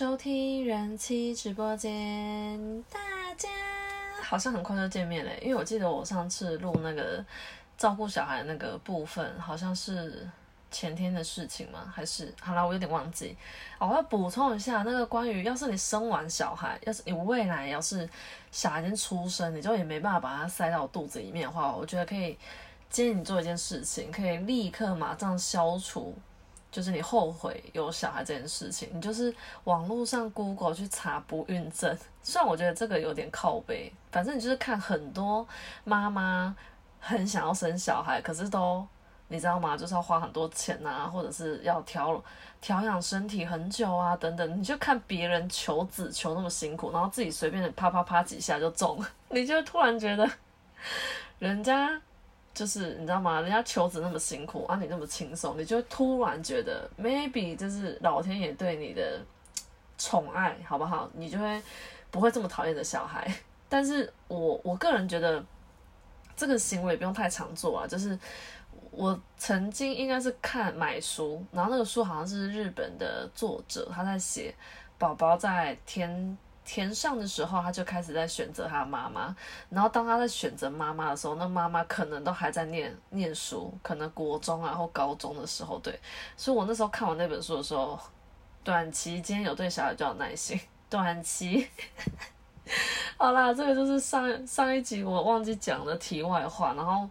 收听人气直播间，大家好像很快就见面了，因为我记得我上次录那个照顾小孩那个部分，好像是前天的事情吗？还是好了，我有点忘记。我要补充一下，那个关于要是你生完小孩，要是你未来要是小孩已经出生，你就也没办法把它塞到肚子里面的话，我觉得可以建议你做一件事情，可以立刻马上消除。就是你后悔有小孩这件事情，你就是网络上 Google 去查不孕症。虽然我觉得这个有点靠背，反正你就是看很多妈妈很想要生小孩，可是都你知道吗？就是要花很多钱啊，或者是要调调养身体很久啊，等等。你就看别人求子求那么辛苦，然后自己随便啪啪啪几下就中了，你就突然觉得人家。就是你知道吗？人家求子那么辛苦，啊你那么轻松，你就突然觉得 maybe 就是老天爷对你的宠爱，好不好？你就会不会这么讨厌的小孩。但是我我个人觉得这个行为不用太常做啊。就是我曾经应该是看买书，然后那个书好像是日本的作者他在写宝宝在天。填上的时候，他就开始在选择他妈妈。然后当他在选择妈妈的时候，那妈妈可能都还在念念书，可能国中啊或高中的时候。对，所以我那时候看完那本书的时候，短期间有对小孩就有耐心。短期，好啦，这个就是上上一集我忘记讲的题外话。然后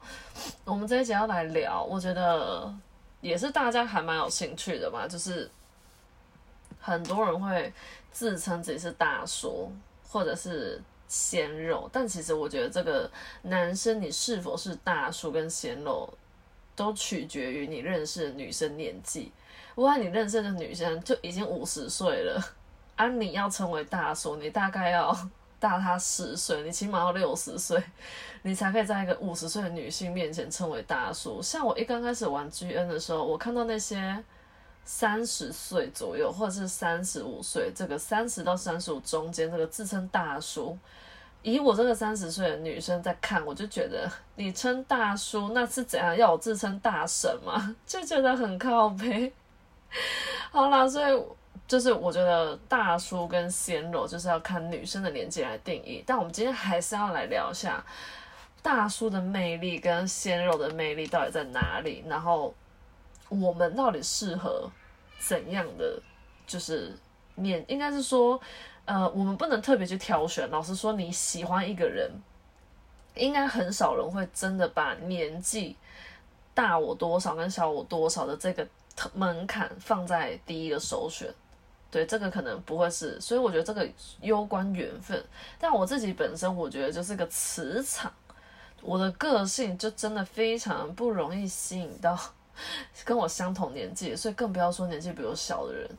我们这一集要来聊，我觉得也是大家还蛮有兴趣的嘛，就是很多人会。自称自己是大叔或者是鲜肉，但其实我觉得这个男生你是否是大叔跟鲜肉，都取决于你认识的女生年纪。如果你认识的女生就已经五十岁了，啊，你要成为大叔，你大概要大他十岁，你起码要六十岁，你才可以在一个五十岁的女性面前称为大叔。像我一刚开始玩 GN 的时候，我看到那些。三十岁左右，或者是三十五岁，这个三十到三十五中间，这个自称大叔，以我这个三十岁的女生在看，我就觉得你称大叔那是怎样？要我自称大神吗？就觉得很靠背。好啦，所以就是我觉得大叔跟鲜肉就是要看女生的年纪来定义。但我们今天还是要来聊一下大叔的魅力跟鲜肉的魅力到底在哪里，然后我们到底适合。怎样的就是年，应该是说，呃，我们不能特别去挑选。老实说，你喜欢一个人，应该很少人会真的把年纪大我多少跟小我多少的这个门槛放在第一个首选。对，这个可能不会是。所以我觉得这个攸关缘分。但我自己本身，我觉得就是个磁场，我的个性就真的非常不容易吸引到。跟我相同年纪，所以更不要说年纪比我小的人。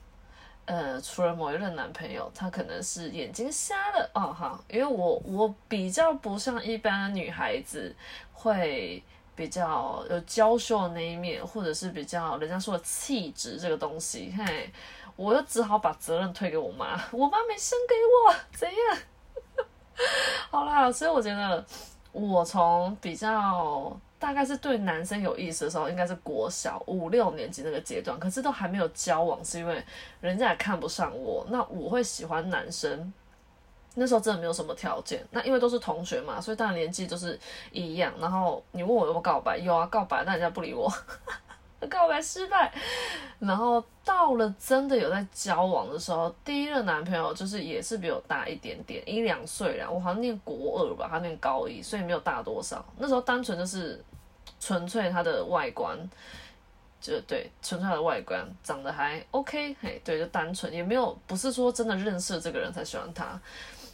呃，除了某一任男朋友，他可能是眼睛瞎了哦哈，因为我我比较不像一般的女孩子，会比较有娇羞的那一面，或者是比较人家说的气质这个东西。嘿，我就只好把责任推给我妈，我妈没生给我，怎样？好啦，所以我觉得我从比较。大概是对男生有意思的时候，应该是国小五六年级那个阶段，可是都还没有交往，是因为人家也看不上我。那我会喜欢男生，那时候真的没有什么条件。那因为都是同学嘛，所以当然年纪就是一样。然后你问我有没有告白，有啊，告白，但人家不理我。告白失败，然后到了真的有在交往的时候，第一任男朋友就是也是比我大一点点，一两岁啦。我好像念国二吧，他念高一，所以没有大多少。那时候单纯就是纯粹他的外观，就对，纯粹他的外观长得还 OK，嘿，对，就单纯，也没有不是说真的认识这个人才喜欢他。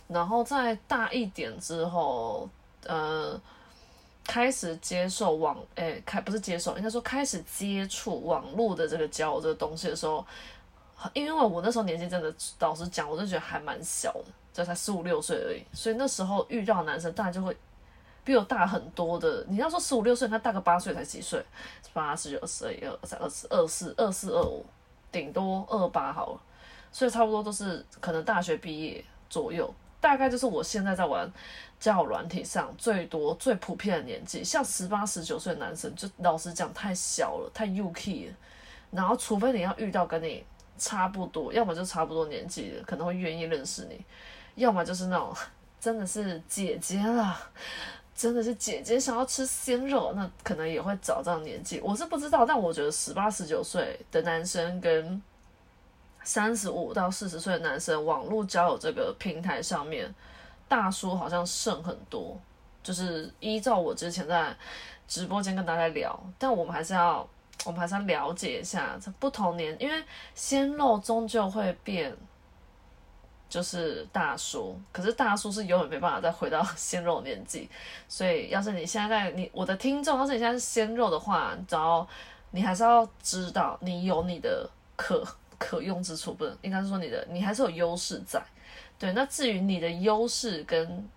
然后在大一点之后，呃。开始接受网，诶，开不是接受，应该说开始接触网络的这个交友这个东西的时候，因为我那时候年纪真的，老实讲，我就觉得还蛮小的，就才十五六岁而已，所以那时候遇到男生，当然就会比我大很多的。你要说十五六岁，他大个八岁才几岁，八十九、十二、二三、二四、二四、二四、二五，顶多二八好了，所以差不多都是可能大学毕业左右，大概就是我现在在玩。交友软体上最多最普遍的年纪，像十八十九岁的男生，就老实讲太小了，太幼气了。然后，除非你要遇到跟你差不多，要么就差不多年纪的，可能会愿意认识你，要么就是那种 真的是姐姐了，真的是姐姐想要吃鲜肉，那可能也会找这样年纪。我是不知道，但我觉得十八十九岁的男生跟三十五到四十岁的男生，网络交友这个平台上面，大叔好像剩很多。就是依照我之前在直播间跟大家聊，但我们还是要，我们还是要了解一下这不同年，因为鲜肉终究会变，就是大叔，可是大叔是永远没办法再回到鲜肉年纪，所以要是你现在在你我的听众，要是你现在是鲜肉的话，只要你还是要知道你有你的可 可用之处，不能应该是说你的你还是有优势在，对，那至于你的优势跟。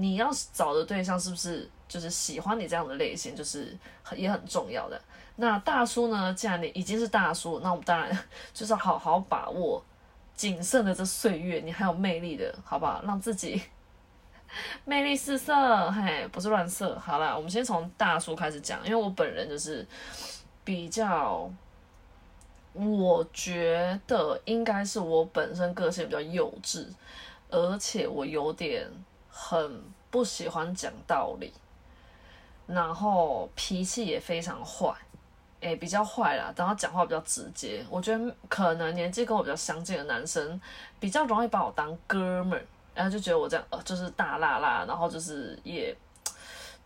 你要找的对象是不是就是喜欢你这样的类型，就是很也很重要的。那大叔呢？既然你已经是大叔，那我们当然 就是好好把握仅剩的这岁月，你还有魅力的，好不好？让自己 魅力四射，嘿，不是乱射。好了，我们先从大叔开始讲，因为我本人就是比较，我觉得应该是我本身个性比较幼稚，而且我有点。很不喜欢讲道理，然后脾气也非常坏，诶，比较坏啦。然后讲话比较直接，我觉得可能年纪跟我比较相近的男生比较容易把我当哥们儿，然后就觉得我这样呃就是大辣辣，然后就是也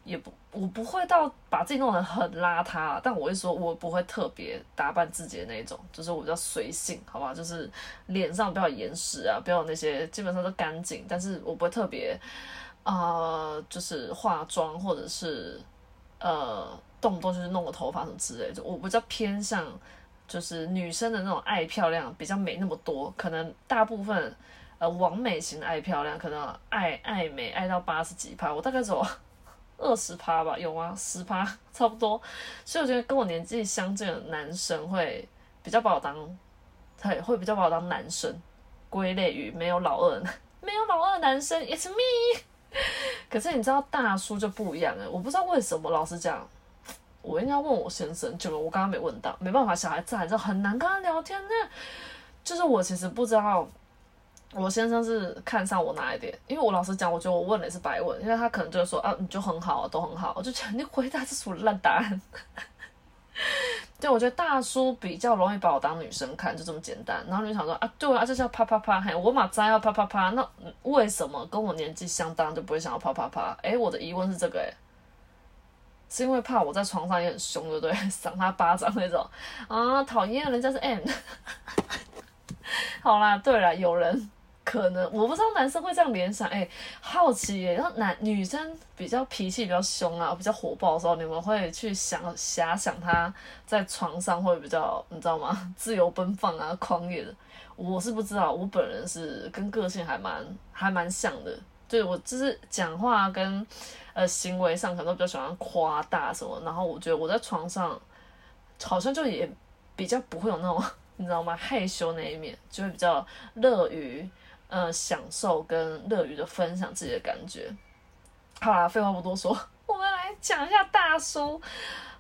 也不我不会到把自己弄得很邋遢，但我会说我不会特别打扮自己的那种，就是我比较随性，好吧？就是脸上不要严实啊，不要那些，基本上都干净，但是我不会特别。呃，就是化妆，或者是呃，动不动就是弄个头发什么之类的。我比较偏向就是女生的那种爱漂亮，比较没那么多。可能大部分呃，完美型爱漂亮，可能爱爱美爱到八十几趴，我大概只有 二十趴吧，有吗？十趴差不多。所以我觉得跟我年纪相近的男生会比较把我当，会会比较把我当男生，归类于没有老二，没有老二男生，It's me。可是你知道大叔就不一样哎，我不知道为什么。老实讲，我应该问我先生，就我刚刚没问到，没办法，小孩在，就很难跟他聊天呢。就是我其实不知道，我先生是看上我哪一点？因为我老实讲，我觉得我问的也是白问，因为他可能就会说啊，你就很好，都很好，我就觉得你回答这属烂答案。对，我觉得大叔比较容易把我当女生看，就这么简单。然后你就想说啊，对啊，就是要啪啪啪，嘿，我马摘要啪啪啪，那为什么跟我年纪相当就不会想要啪啪啪？哎，我的疑问是这个，哎，是因为怕我在床上也很凶，对不对？赏他巴掌那种啊，讨厌，人家是 M。好啦，对了，有人。可能我不知道男生会这样联想，哎，好奇耶。然后男女生比较脾气比较凶啊，比较火爆的时候，你们会去想遐想他在床上会比较，你知道吗？自由奔放啊，狂野的。我是不知道，我本人是跟个性还蛮还蛮像的。对我就是讲话跟呃行为上可能比较喜欢夸大什么，然后我觉得我在床上好像就也比较不会有那种你知道吗？害羞那一面，就会比较乐于。呃，享受跟乐于的分享自己的感觉。好啦，废话不多说，我们来讲一下大叔。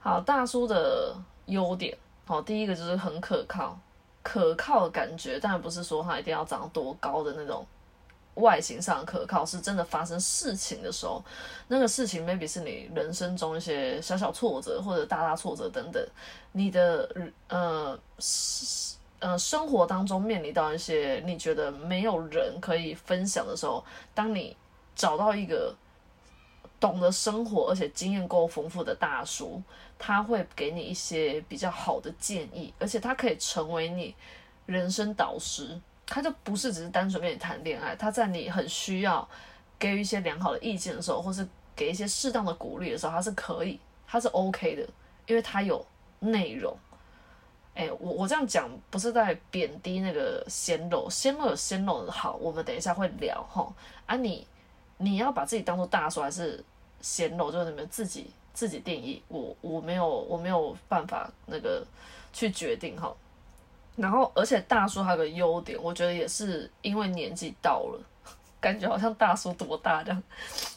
好，大叔的优点，好，第一个就是很可靠，可靠的感觉，当然不是说他一定要长多高的那种外形上可靠，是真的发生事情的时候，那个事情 maybe 是你人生中一些小小挫折或者大大挫折等等，你的呃。呃，生活当中面临到一些你觉得没有人可以分享的时候，当你找到一个懂得生活而且经验够丰富的大叔，他会给你一些比较好的建议，而且他可以成为你人生导师。他就不是只是单纯跟你谈恋爱，他在你很需要给予一些良好的意见的时候，或是给一些适当的鼓励的时候，他是可以，他是 OK 的，因为他有内容。哎，我我这样讲不是在贬低那个鲜肉，鲜肉有鲜肉的好，我们等一下会聊哈。啊，你你要把自己当做大叔还是鲜肉，就是你们自己自己定义。我我没有我没有办法那个去决定哈。然后，而且大叔还有个优点，我觉得也是因为年纪到了，感觉好像大叔多大这样。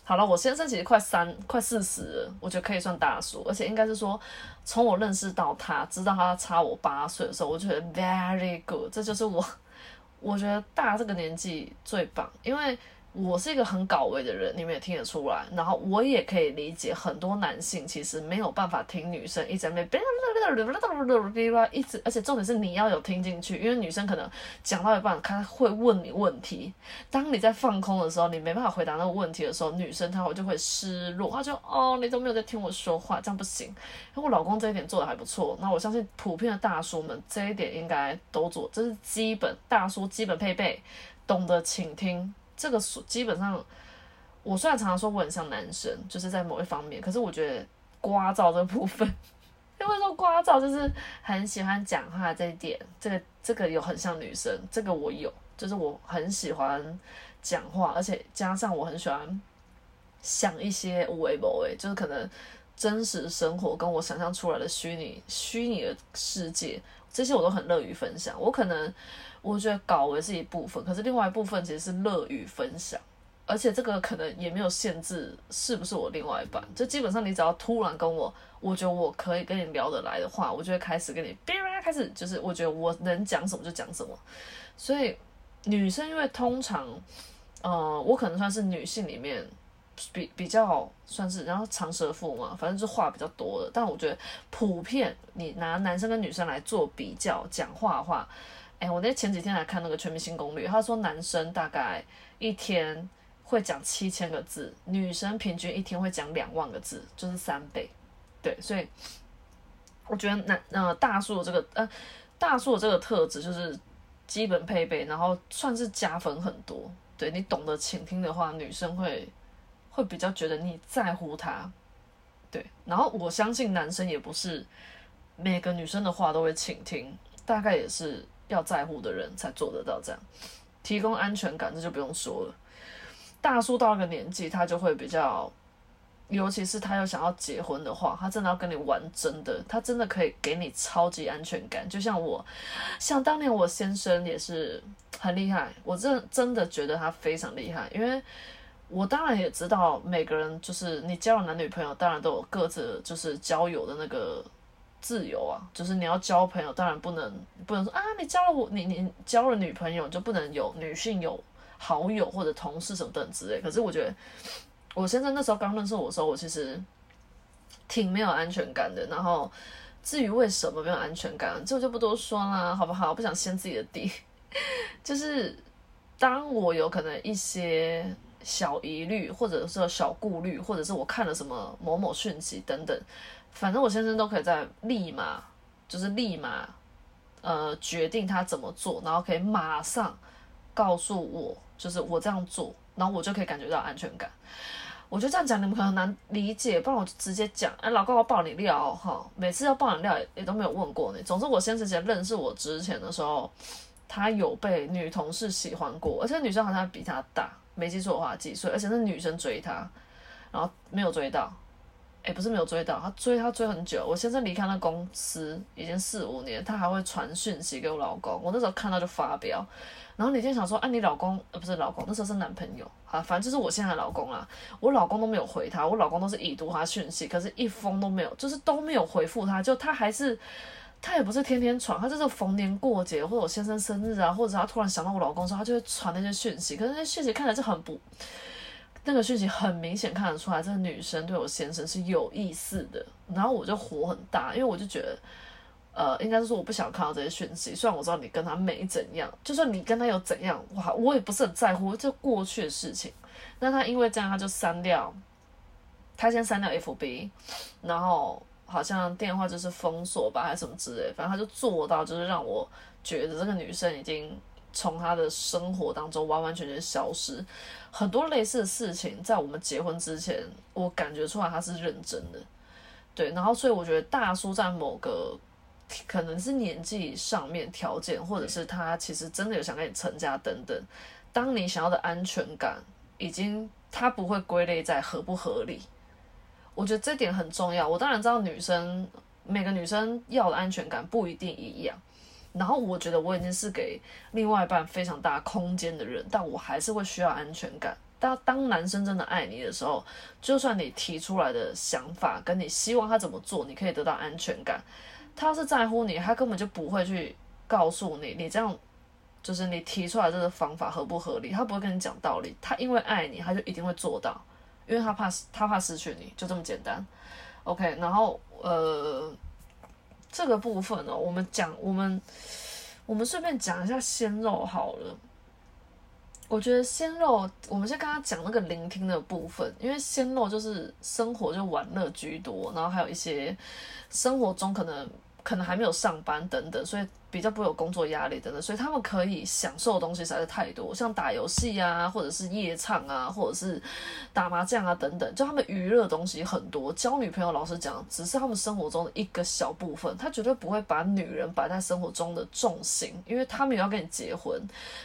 好了，我先生其实快三快四十了，我觉得可以算大叔，而且应该是说从我认识到他，知道他差我八岁的时候，我觉得 very good，这就是我 我觉得大这个年纪最棒，因为。我是一个很搞味的人，你们也听得出来。然后我也可以理解很多男性其实没有办法听女生一直在那一直，而且重点是你要有听进去，因为女生可能讲到一半，她会问你问题。当你在放空的时候，你没办法回答那个问题的时候，女生她会就会失落，她就哦，你都没有在听我说话，这样不行。因为我老公这一点做的还不错，那我相信普遍的大叔们这一点应该都做，这是基本大叔基本配备，懂得倾听。这个基本上，我虽然常常说我很像男生，就是在某一方面，可是我觉得刮噪这部分，因为说刮噪就是很喜欢讲话这一点，这个这个有很像女生，这个我有，就是我很喜欢讲话，而且加上我很喜欢想一些无为不为，就是可能真实生活跟我想象出来的虚拟虚拟的世界，这些我都很乐于分享。我可能。我觉得搞为是一部分，可是另外一部分其实是乐于分享，而且这个可能也没有限制是不是我另外一半，就基本上你只要突然跟我，我觉得我可以跟你聊得来的话，我就会开始跟你，开始就是我觉得我能讲什么就讲什么。所以女生因为通常，呃，我可能算是女性里面比比较算是，然后长舌妇嘛，反正就话比较多的。但我觉得普遍你拿男生跟女生来做比较讲话的话。哎，我那前几天来看那个《全明星攻略》，他说男生大概一天会讲七千个字，女生平均一天会讲两万个字，就是三倍。对，所以我觉得男呃大叔这个呃大叔这个特质就是基本配备，然后算是加分很多。对你懂得倾听的话，女生会会比较觉得你在乎她。对，然后我相信男生也不是每个女生的话都会倾听，大概也是。要在乎的人才做得到这样，提供安全感，这就不用说了。大叔到了个年纪，他就会比较，尤其是他又想要结婚的话，他真的要跟你玩真的，他真的可以给你超级安全感。就像我，像当年我先生也是很厉害，我真真的觉得他非常厉害，因为我当然也知道每个人就是你交了男女朋友，当然都有各自就是交友的那个。自由啊，就是你要交朋友，当然不能不能说啊，你交了我，你你交了女朋友就不能有女性有好友或者同事什么等之类。可是我觉得，我先生那时候刚认识我的时候，我其实挺没有安全感的。然后至于为什么没有安全感，这就不多说啦，好不好？不想掀自己的底。就是当我有可能一些小疑虑，或者是小顾虑，或者是我看了什么某某讯息等等。反正我先生都可以在立马，就是立马，呃，决定他怎么做，然后可以马上告诉我，就是我这样做，然后我就可以感觉到安全感。我就这样讲你们可能难理解，不然我就直接讲，哎，老公我爆你料哈，每次要爆你料也也都没有问过你。总之，我先生前认识我之前的时候，他有被女同事喜欢过，而且女生好像比他大，没记错的话几岁，而且是女生追他，然后没有追到。哎，不是没有追到，他追他追很久。我先生离开那公司已经四五年，他还会传讯息给我老公。我那时候看到就发飙，然后那天想说，哎，你老公呃不是老公，那时候是男朋友啊，反正就是我现在的老公啦。我老公都没有回他，我老公都是已读他讯息，可是一封都没有，就是都没有回复他。就他还是他也不是天天传，他就是逢年过节或者我先生生日啊，或者他突然想到我老公时候，他就会传那些讯息。可是那些讯息看起来就很不。那个讯息很明显看得出来，这个女生对我先生是有意思的，然后我就火很大，因为我就觉得，呃，应该是说我不想看到这些讯息。虽然我知道你跟他没怎样，就算你跟他有怎样，哇，我也不是很在乎，这过去的事情。那他因为这样，他就删掉，他先删掉 FB，然后好像电话就是封锁吧，还是什么之类，反正他就做到，就是让我觉得这个女生已经。从他的生活当中完完全全消失，很多类似的事情在我们结婚之前，我感觉出来他是认真的，对，然后所以我觉得大叔在某个可能是年纪上面条件，或者是他其实真的有想跟你成家等等，当你想要的安全感已经他不会归类在合不合理，我觉得这点很重要。我当然知道女生每个女生要的安全感不一定一样。然后我觉得我已经是给另外一半非常大空间的人，但我还是会需要安全感。当当男生真的爱你的时候，就算你提出来的想法跟你希望他怎么做，你可以得到安全感。他是在乎你，他根本就不会去告诉你，你这样就是你提出来这个方法合不合理，他不会跟你讲道理。他因为爱你，他就一定会做到，因为他怕他怕失去你，就这么简单。OK，然后呃。这个部分呢，我们讲我们我们顺便讲一下鲜肉好了。我觉得鲜肉，我们先刚刚讲那个聆听的部分，因为鲜肉就是生活就玩乐居多，然后还有一些生活中可能可能还没有上班等等，所以。比较不有工作压力等等，所以他们可以享受的东西实在是太多，像打游戏啊，或者是夜唱啊，或者是打麻将啊等等，就他们娱乐东西很多。交女朋友，老实讲，只是他们生活中的一个小部分，他绝对不会把女人摆在生活中的重心，因为他们也要跟你结婚，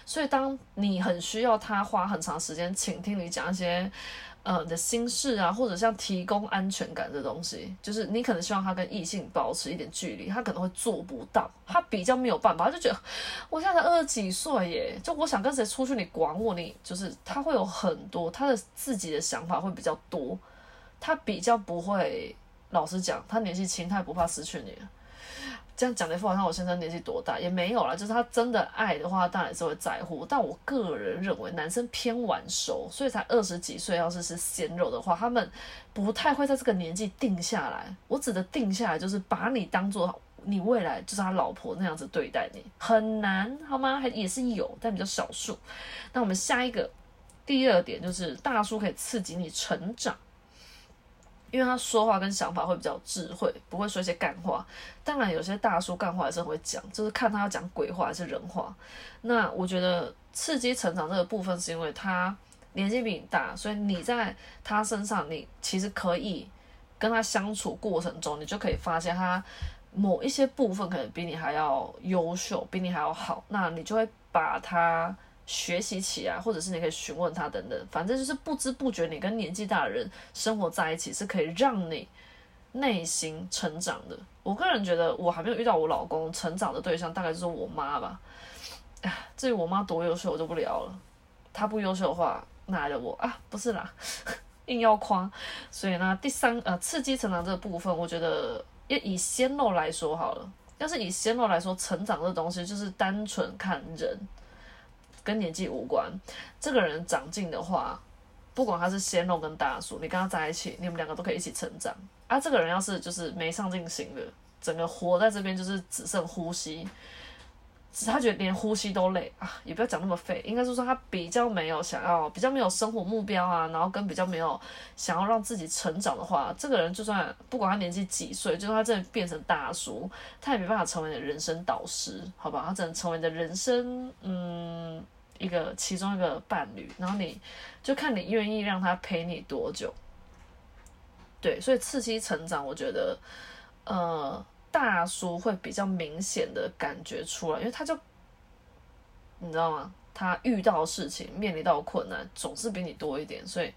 所以当你很需要他花很长时间倾听你讲一些。呃的心事啊，或者像提供安全感的东西，就是你可能希望他跟异性保持一点距离，他可能会做不到，他比较没有办法，他就觉得 我现在才二十几岁耶，就我想跟谁出去，你管我？你就是他会有很多他的自己的想法会比较多，他比较不会，老实讲，他年纪轻，他也不怕失去你。这样讲的副好像我先生年纪多大也没有啦，就是他真的爱的话，当然是会在乎。但我个人认为，男生偏晚熟，所以才二十几岁，要是是鲜肉的话，他们不太会在这个年纪定下来。我指的定下来，就是把你当做你未来就是他老婆那样子对待你，很难好吗？还也是有，但比较少数。那我们下一个第二点就是大叔可以刺激你成长。因为他说话跟想法会比较智慧，不会说一些干话。当然，有些大叔干话还是很会讲，就是看他要讲鬼话还是人话。那我觉得刺激成长这个部分，是因为他年纪比你大，所以你在他身上，你其实可以跟他相处过程中，你就可以发现他某一些部分可能比你还要优秀，比你还要好。那你就会把他。学习起来，或者是你可以询问他等等，反正就是不知不觉，你跟年纪大的人生活在一起，是可以让你内心成长的。我个人觉得，我还没有遇到我老公成长的对象，大概就是我妈吧。哎，至于我妈多优秀，我就不聊了。她不优秀的话，哪来的我啊？不是啦，硬要夸。所以呢，第三呃，刺激成长这个部分，我觉得要以鲜肉来说好了。要是以鲜肉来说，成长这东西就是单纯看人。跟年纪无关，这个人长进的话，不管他是鲜肉跟大叔，你跟他在一起，你们两个都可以一起成长。啊，这个人要是就是没上进心的，整个活在这边就是只剩呼吸，是他觉得连呼吸都累啊，也不要讲那么废，应该是说他比较没有想要，比较没有生活目标啊，然后跟比较没有想要让自己成长的话，这个人就算不管他年纪几岁，就算他真的变成大叔，他也没办法成为你的人生导师，好吧？他只能成为你的人生，嗯。一个其中一个伴侣，然后你就看你愿意让他陪你多久。对，所以刺激成长，我觉得，呃，大叔会比较明显的感觉出来，因为他就，你知道吗？他遇到事情、面临到困难，总是比你多一点，所以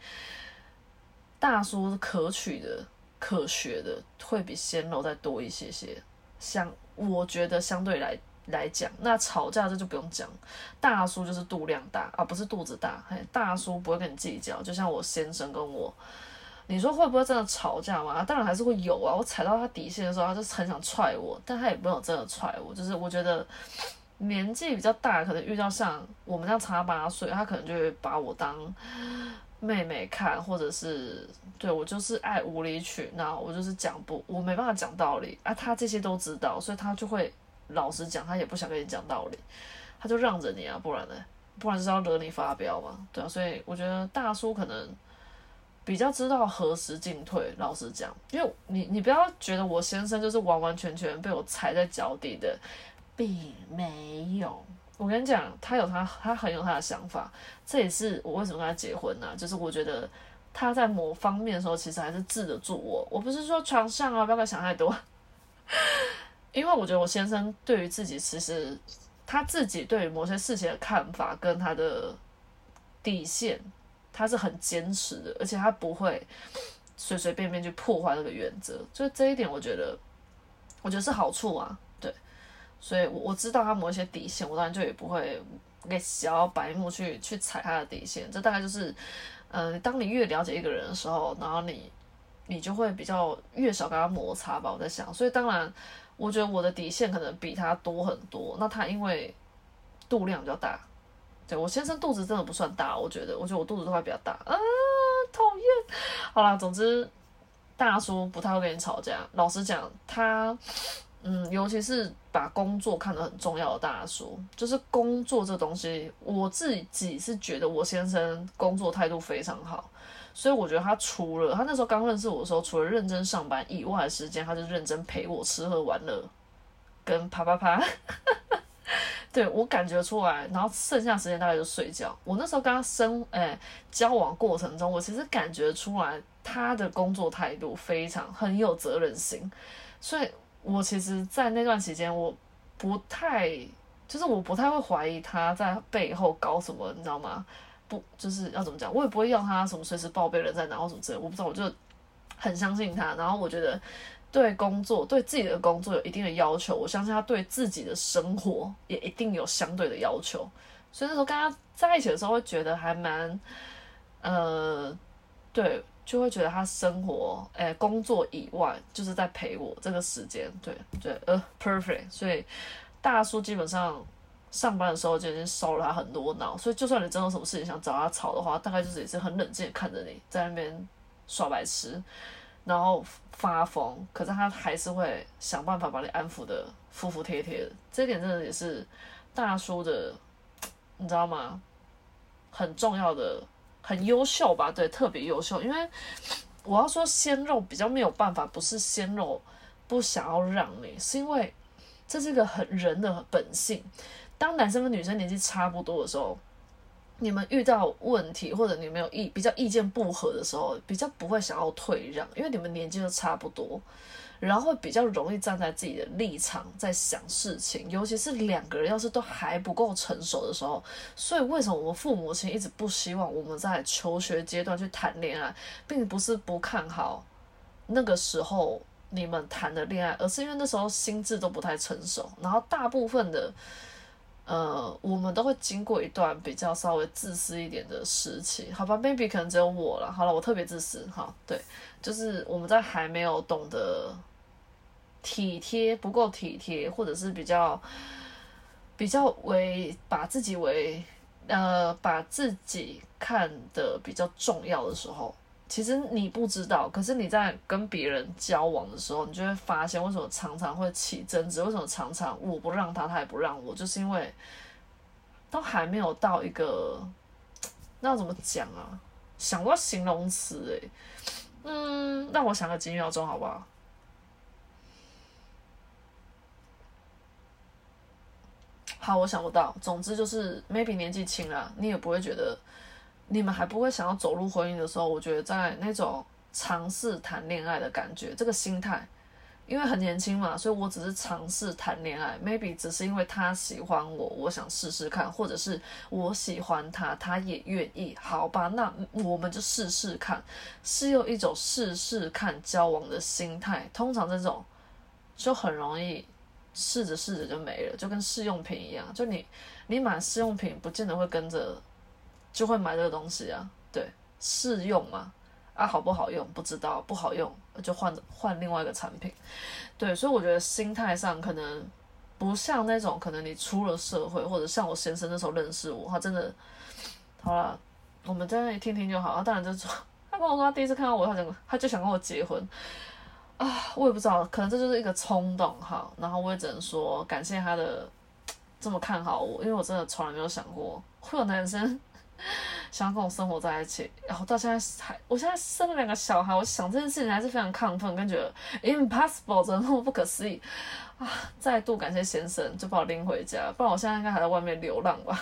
大叔可取的、可学的会比鲜肉再多一些些。相，我觉得相对来。来讲，那吵架这就不用讲，大叔就是肚量大啊，不是肚子大，大叔不会跟你计较，就像我先生跟我，你说会不会真的吵架吗？当然还是会有啊，我踩到他底线的时候，他就很想踹我，但他也没有真的踹我，就是我觉得年纪比较大，可能遇到像我们这样差八岁，他可能就会把我当妹妹看，或者是对我就是爱无理取闹，我就是讲不，我没办法讲道理啊，他这些都知道，所以他就会。老实讲，他也不想跟你讲道理，他就让着你啊，不然呢？不然就是要惹你发飙嘛，对啊。所以我觉得大叔可能比较知道何时进退。老实讲，因为你你不要觉得我先生就是完完全全被我踩在脚底的，并没有。我跟你讲，他有他，他很有他的想法。这也是我为什么跟他结婚呢？就是我觉得他在某方面的时候，其实还是治得住我。我不是说床上啊，不要想太多。因为我觉得我先生对于自己，其实他自己对于某些事情的看法跟他的底线，他是很坚持的，而且他不会随随便便去破坏那个原则。就这一点，我觉得，我觉得是好处啊。对，所以我我知道他某一些底线，我当然就也不会给小白目去去踩他的底线。这大概就是，嗯，当你越了解一个人的时候，然后你你就会比较越少跟他摩擦吧。我在想，所以当然，我觉得我的底线可能比他多很多。那他因为度量比较大，对我先生肚子真的不算大，我觉得，我觉得我肚子都还比较大啊，讨厌。好啦，总之大叔不太会跟你吵架。老实讲，他。嗯，尤其是把工作看得很重要的大叔，就是工作这东西，我自己是觉得我先生工作态度非常好，所以我觉得他除了他那时候刚认识我的时候，除了认真上班以外的时间，他就认真陪我吃喝玩乐，跟啪啪啪，对我感觉出来，然后剩下时间大概就睡觉。我那时候跟他生诶交往过程中，我其实感觉出来他的工作态度非常很有责任心，所以。我其实，在那段期间，我不太，就是我不太会怀疑他在背后搞什么，你知道吗？不，就是要怎么讲，我也不会要他什么随时报备人在哪或什么之类，我不知道，我就很相信他。然后我觉得，对工作，对自己的工作有一定的要求，我相信他对自己的生活也一定有相对的要求。所以那时候跟他在一起的时候，会觉得还蛮，呃，对。就会觉得他生活，诶，工作以外就是在陪我这个时间，对对，呃，perfect。所以大叔基本上上班的时候就已经烧了他很多脑，所以就算你真的有什么事情想找他吵的话，大概就是也是很冷静看着你在那边耍白痴，然后发疯，可是他还是会想办法把你安抚的服服帖帖的。这点真的也是大叔的，你知道吗？很重要的。很优秀吧？对，特别优秀。因为我要说鲜肉比较没有办法，不是鲜肉不想要让你，是因为这是一个很人的本性。当男生跟女生年纪差不多的时候，你们遇到问题或者你们有意比较意见不合的时候，比较不会想要退让，因为你们年纪都差不多。然后会比较容易站在自己的立场在想事情，尤其是两个人要是都还不够成熟的时候。所以为什么我们父母亲一直不希望我们在求学阶段去谈恋爱，并不是不看好那个时候你们谈的恋爱，而是因为那时候心智都不太成熟。然后大部分的，呃，我们都会经过一段比较稍微自私一点的时期，好吧？Maybe 可能只有我了。好了，我特别自私，哈，对，就是我们在还没有懂得。体贴不够体贴，或者是比较比较为把自己为呃把自己看的比较重要的时候，其实你不知道，可是你在跟别人交往的时候，你就会发现为什么常常会起争执，为什么常常我不让他，他也不让我，就是因为都还没有到一个 那要怎么讲啊？想不到形容词诶，嗯，让我想个几秒钟好不好？好，我想不到。总之就是 maybe 年纪轻了，你也不会觉得你们还不会想要走入婚姻的时候，我觉得在那种尝试谈恋爱的感觉，这个心态，因为很年轻嘛，所以我只是尝试谈恋爱，maybe 只是因为他喜欢我，我想试试看，或者是我喜欢他，他也愿意，好吧，那我们就试试看，是用一种试试看交往的心态，通常这种就很容易。试着试着就没了，就跟试用品一样，就你你买试用品不见得会跟着就会买这个东西啊，对，试用嘛，啊好不好用不知道，不好用就换换另外一个产品，对，所以我觉得心态上可能不像那种可能你出了社会，或者像我先生那时候认识我，他真的好了，我们在那里听听就好，他当然就说，他跟我说他第一次看到我，他整个他就想跟我结婚。啊，我也不知道，可能这就是一个冲动哈。然后我也只能说感谢他的这么看好我，因为我真的从来没有想过会有男生 想要跟我生活在一起。然后到现在还，我现在生了两个小孩，我想这件事情还是非常亢奋，跟觉得 impossible，真的那么不可思议啊！再度感谢先生，就把我拎回家，不然我现在应该还在外面流浪吧。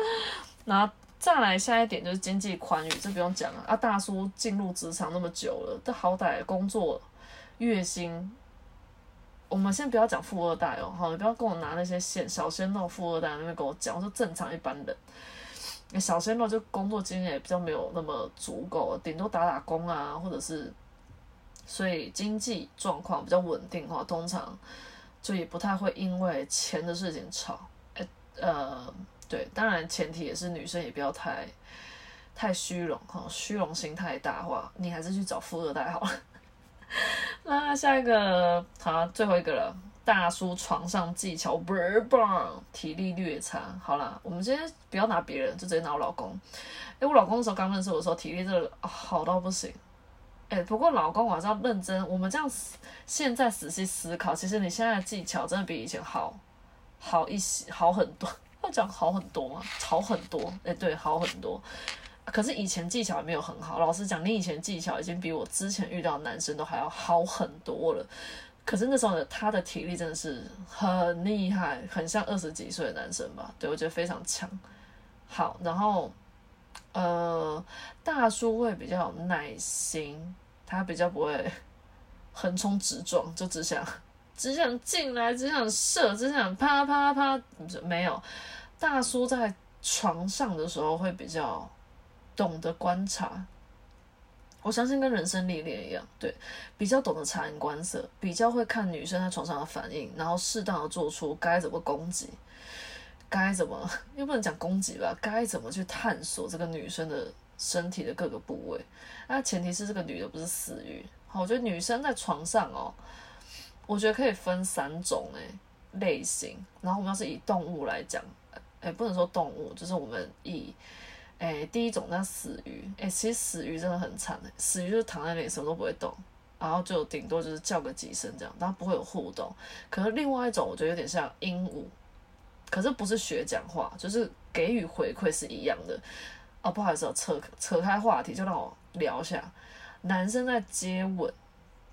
然后再来下一点就是经济宽裕，这不用讲了啊。大叔进入职场那么久了，这好歹工作。月薪，我们先不要讲富二代哦，好，你不要跟我拿那些鲜小鲜肉富二代那边跟我讲，我说正常一般人，小鲜肉就工作经验也比较没有那么足够，顶多打打工啊，或者是，所以经济状况比较稳定的话，通常就也不太会因为钱的事情吵。哎，呃，对，当然前提也是女生也不要太太虚荣哈，虚荣心太大话，你还是去找富二代好了。那下一个，好，最后一个了。大叔床上技巧倍儿棒，体力略差。好啦，我们今天不要拿别人，就直接拿我老公。哎，我老公那时候刚认识我的时候，体力真的好到不行。哎，不过老公我还是要认真。我们这样现在仔细思考，其实你现在的技巧真的比以前好，好一些，好很多。要讲好很多吗？好很多。哎，对，好很多。可是以前技巧也没有很好。老实讲，你以前技巧已经比我之前遇到的男生都还要好很多了。可是那时候呢，他的体力真的是很厉害，很像二十几岁的男生吧？对我觉得非常强。好，然后呃，大叔会比较有耐心，他比较不会横冲直撞，就只想只想进来，只想射，只想啪啪啪，没有。大叔在床上的时候会比较懂得观察。我相信跟人生历练一样，对，比较懂得察言观色，比较会看女生在床上的反应，然后适当的做出该怎么攻击，该怎么又不能讲攻击吧，该怎么去探索这个女生的身体的各个部位。那前提是这个女的不是死鱼。好，我觉得女生在床上哦，我觉得可以分三种诶类型。然后我们要是以动物来讲，诶，不能说动物，就是我们以。哎，第一种叫死鱼，哎，其实死鱼真的很惨的，死鱼就是躺在那里什么都不会动，然后就顶多就是叫个几声这样，然后不会有互动。可是另外一种我觉得有点像鹦鹉，可是不是学讲话，就是给予回馈是一样的。哦，不好意思，扯扯开话题，就让我聊一下，男生在接吻。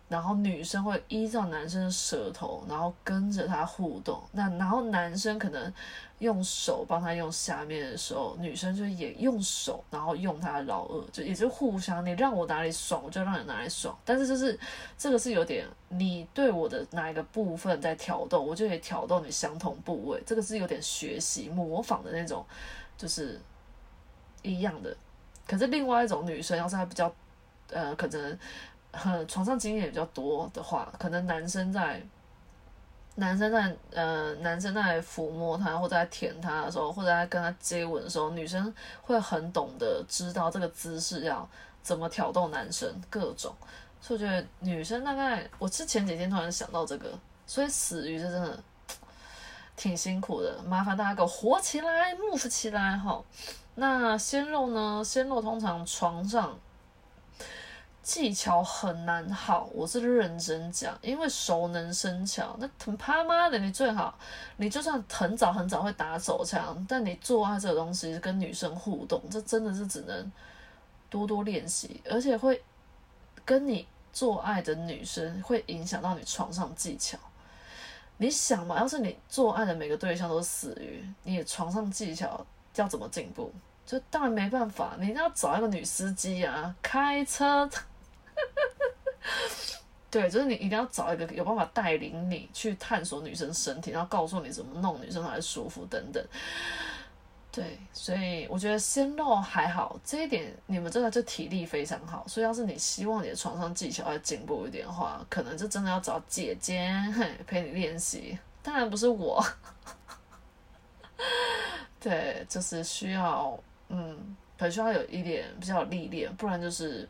然后女生会依照男生的舌头，然后跟着他互动。那然后男生可能用手帮他用下面的时候，女生就也用手，然后用他的老二，就也是互相，你让我哪里爽，我就让你哪里爽。但是就是这个是有点，你对我的哪一个部分在挑逗，我就也挑逗你相同部位。这个是有点学习模仿的那种，就是一样的。可是另外一种女生，要是她比较，呃，可能。床上经验比较多的话，可能男生在男生在呃男生在抚摸她或者在舔她的时候，或者在跟她接吻的时候，女生会很懂得知道这个姿势要怎么挑逗男生各种。所以我觉得女生大概，我是前几天突然想到这个，所以死鱼是真的挺辛苦的，麻烦大家给我活起来，move 起来哈。那鲜肉呢？鲜肉通常床上。技巧很难好，我是认真讲，因为熟能生巧。那他妈的，你最好，你就算很早很早会打手枪，但你做爱这个东西跟女生互动，这真的是只能多多练习，而且会跟你做爱的女生会影响到你床上技巧。你想嘛，要是你做爱的每个对象都死鱼，你的床上技巧要怎么进步？就当然没办法，你一定要找一个女司机啊，开车。对，就是你一定要找一个有办法带领你去探索女生身体，然后告诉你怎么弄女生才舒服等等。对，所以我觉得鲜肉还好，这一点你们真的就体力非常好。所以要是你希望你的床上技巧要进步一点的话，可能就真的要找姐姐陪你练习。当然不是我，对，就是需要嗯，很需要有一点比较历练，不然就是。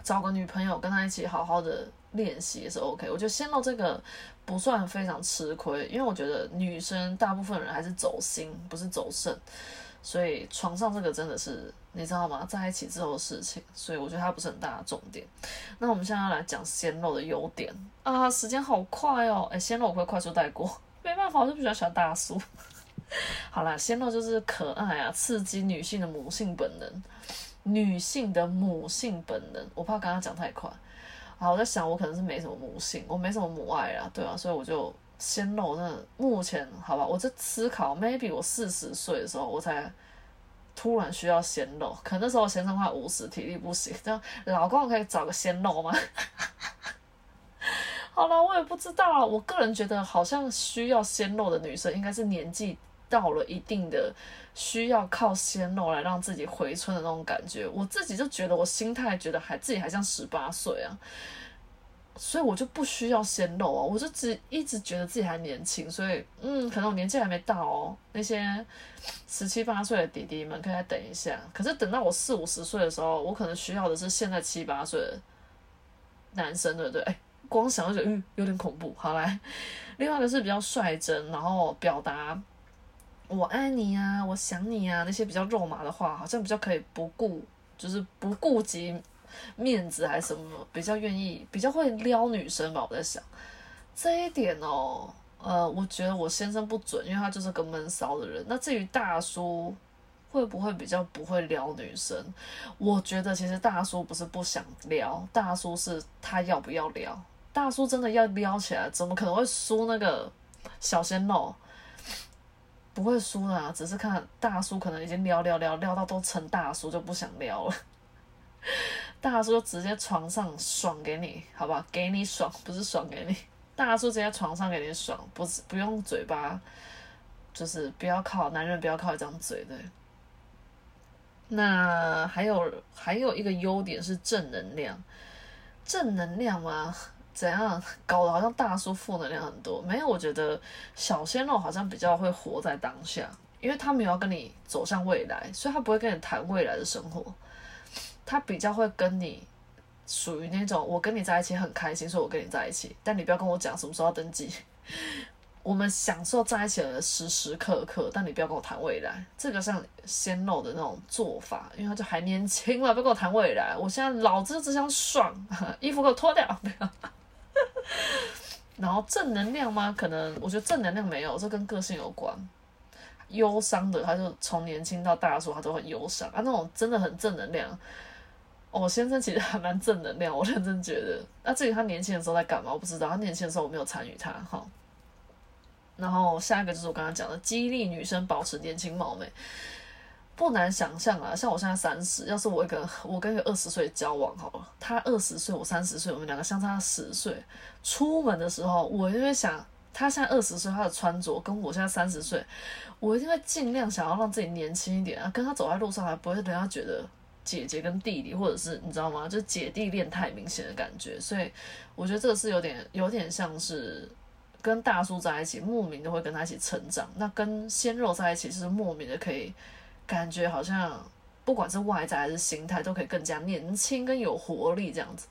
找个女朋友跟她一起好好的练习也是 OK，我觉得先露这个不算非常吃亏，因为我觉得女生大部分人还是走心，不是走肾，所以床上这个真的是你知道吗？在一起之后的事情，所以我觉得它不是很大的重点。那我们现在要来讲鲜肉的优点啊，时间好快哦，哎，鲜肉我会快速带过，没办法，我就比较喜欢大叔。好啦，鲜肉就是可爱啊，刺激女性的母性本能。女性的母性本能，我怕刚刚讲太快。好，我在想，我可能是没什么母性，我没什么母爱啊，对啊，所以我就先露那目前好吧，我在思考，maybe 我四十岁的时候，我才突然需要鲜肉，可那时候先生快五十，体力不行，这样老公我可以找个鲜肉吗？好了，我也不知道，我个人觉得好像需要鲜肉的女生，应该是年纪到了一定的。需要靠鲜肉来让自己回春的那种感觉，我自己就觉得我心态觉得还自己还像十八岁啊，所以我就不需要鲜肉啊，我就只一直觉得自己还年轻，所以嗯，可能我年纪还没到哦。那些十七八岁的弟弟们可以再等一下，可是等到我四五十岁的时候，我可能需要的是现在七八岁的男生，对不对？光想就觉得嗯有点恐怖。好来，另外一个是比较率真，然后表达我爱你啊，我想你啊那些比较肉麻的话，好像比较可以不顾，就是不顾及。面子还是什么比较愿意比较会撩女生吧？我在想这一点哦，呃，我觉得我先生不准，因为他就是个闷骚的人。那至于大叔会不会比较不会撩女生？我觉得其实大叔不是不想撩，大叔是他要不要撩。大叔真的要撩起来，怎么可能会输那个小鲜肉？不会输的，只是看大叔可能已经撩撩撩撩到都成大叔就不想撩了。大叔就直接床上爽给你，好不好？给你爽，不是爽给你。大叔直接床上给你爽，不是不用嘴巴，就是不要靠男人，不要靠一张嘴对。那还有还有一个优点是正能量，正能量吗？怎样搞得好像大叔负能量很多？没有，我觉得小鲜肉好像比较会活在当下，因为他没有要跟你走向未来，所以他不会跟你谈未来的生活。他比较会跟你属于那种，我跟你在一起很开心，所以我跟你在一起。但你不要跟我讲什么时候要登记，我们享受在一起的时时刻刻。但你不要跟我谈未来，这个像鲜肉的那种做法，因为他就还年轻嘛，不要跟我谈未来。我现在老子只想爽，衣服给我脱掉，不要。然后正能量吗？可能我觉得正能量没有，这跟个性有关。忧伤的，他就从年轻到大叔，他都很忧伤啊。那种真的很正能量。我先生其实还蛮正能量，我认真觉得。那至于他年轻的时候在干嘛，我不知道。他年轻的时候我没有参与他哈。然后下一个就是我刚刚讲的，激励女生保持年轻貌美，不难想象啊。像我现在三十，要是我一个我跟一个二十岁交往好了，他二十岁，我三十岁，我们两个相差十岁。出门的时候，我就会想，他现在二十岁，他的穿着跟我现在三十岁，我一定会尽量想要让自己年轻一点啊。跟他走在路上，还不会等他觉得。姐姐跟弟弟，或者是你知道吗？就姐弟恋太明显的感觉，所以我觉得这个是有点 有点像是跟大叔在一起，莫名的会跟他一起成长。那跟鲜肉在一起，是莫名的可以感觉好像不管是外在还是心态，都可以更加年轻跟有活力这样子。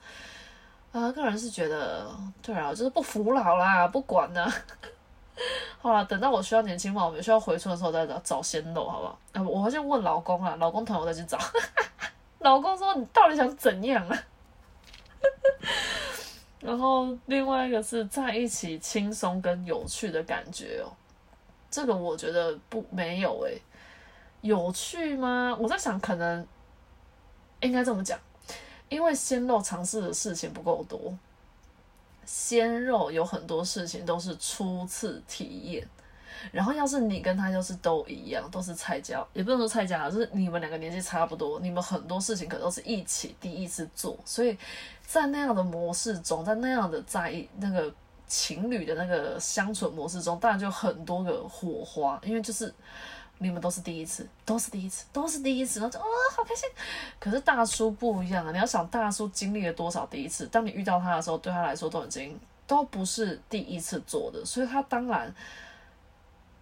啊，个人是觉得，对啊，就是不服老啦，不管呢。好了，等到我需要年轻貌美、需要回春的时候再找找鲜肉，好不好？啊，我先问老公啊，老公同我再去找。老公说：“你到底想怎样啊？” 然后另外一个是在一起轻松跟有趣的感觉哦，这个我觉得不没有诶，有趣吗？我在想，可能应该这么讲，因为鲜肉尝试的事情不够多，鲜肉有很多事情都是初次体验。然后，要是你跟他就是都一样，都是菜椒，也不能说菜椒，就是你们两个年纪差不多，你们很多事情可都是一起第一次做，所以在那样的模式中，在那样的在意那个情侣的那个相处模式中，当然就很多个火花，因为就是你们都是第一次，都是第一次，都是第一次，然后就啊好开心。可是大叔不一样啊，你要想大叔经历了多少第一次，当你遇到他的时候，对他来说都已经都不是第一次做的，所以他当然。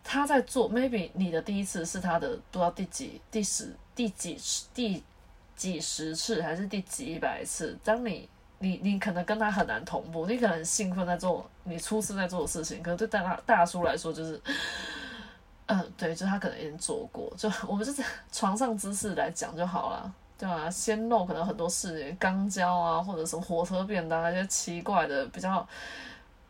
他在做，maybe 你的第一次是他的不知道第几、第十、第几、第几十次还是第几百次。当你你你可能跟他很难同步，你可能兴奋在做你初次在做的事情，可能对大大叔来说就是，嗯，对，就他可能已经做过。就我们就是 床上姿势来讲就好了，对吧？鲜肉可能很多事情，肛交啊，或者什么火车便当那些奇怪的比较。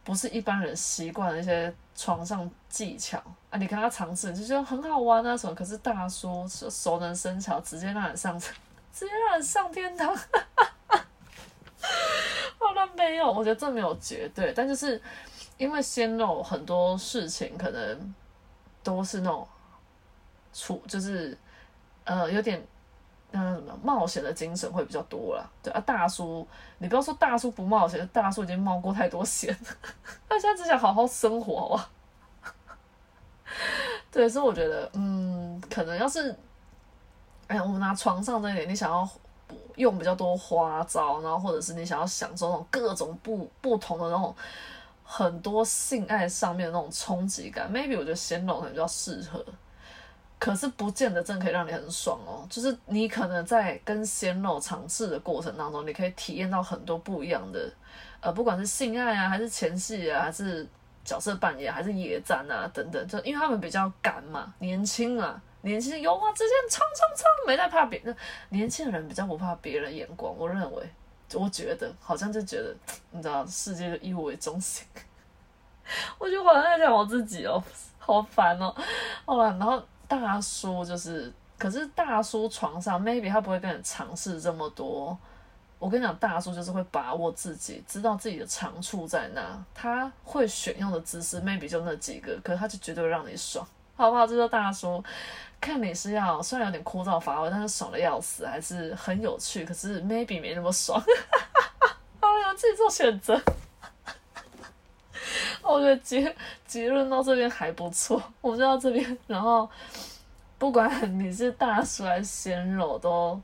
不是一般人习惯的一些床上技巧啊！你跟他尝试，就觉得很好玩啊什么。可是大叔熟能生巧，直接让你上，直接让你上天堂。好了没有？我觉得这没有绝对，但就是因为鲜肉很多事情可能都是那种处，就是呃有点。那什么冒险的精神会比较多啦。对啊，大叔，你不要说大叔不冒险，大叔已经冒过太多险，他现在只想好好生活，好吧？对，所以我觉得，嗯，可能要是，哎呀，我们拿床上这一点，你想要用比较多花招，然后或者是你想要享受那种各种不不同的那种很多性爱上面的那种冲击感，maybe 我觉得鲜肉可能比较适合。可是不见得真的可以让你很爽哦，就是你可能在跟鲜肉尝试的过程当中，你可以体验到很多不一样的，呃，不管是性爱啊，还是前戏啊，还是角色扮演，还是野战啊等等，就因为他们比较敢嘛，年轻啊，年轻有话直接冲冲冲，没在怕别人，年轻人比较不怕别人眼光，我认为，我觉得好像就觉得，你知道，世界就以我为中心，我就好像在讲我自己哦，好烦哦，好了，然后。大叔就是，可是大叔床上，maybe 他不会跟你尝试这么多。我跟你讲，大叔就是会把握自己，知道自己的长处在哪，他会选用的姿势，maybe 就那几个，可是他就绝对让你爽，好不好？这就大叔，看你是要虽然有点枯燥乏味，但是爽的要死，还是很有趣，可是 maybe 没那么爽。好，你们自己做选择。我觉得结结论到这边还不错，我们就到这边。然后不管你是大叔还是鲜肉，都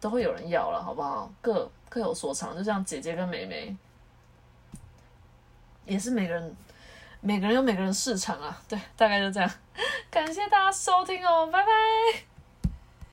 都会有人要了，好不好？各各有所长，就像姐姐跟妹妹，也是每个人每个人有每个人市场啊。对，大概就这样。感谢大家收听哦，拜拜。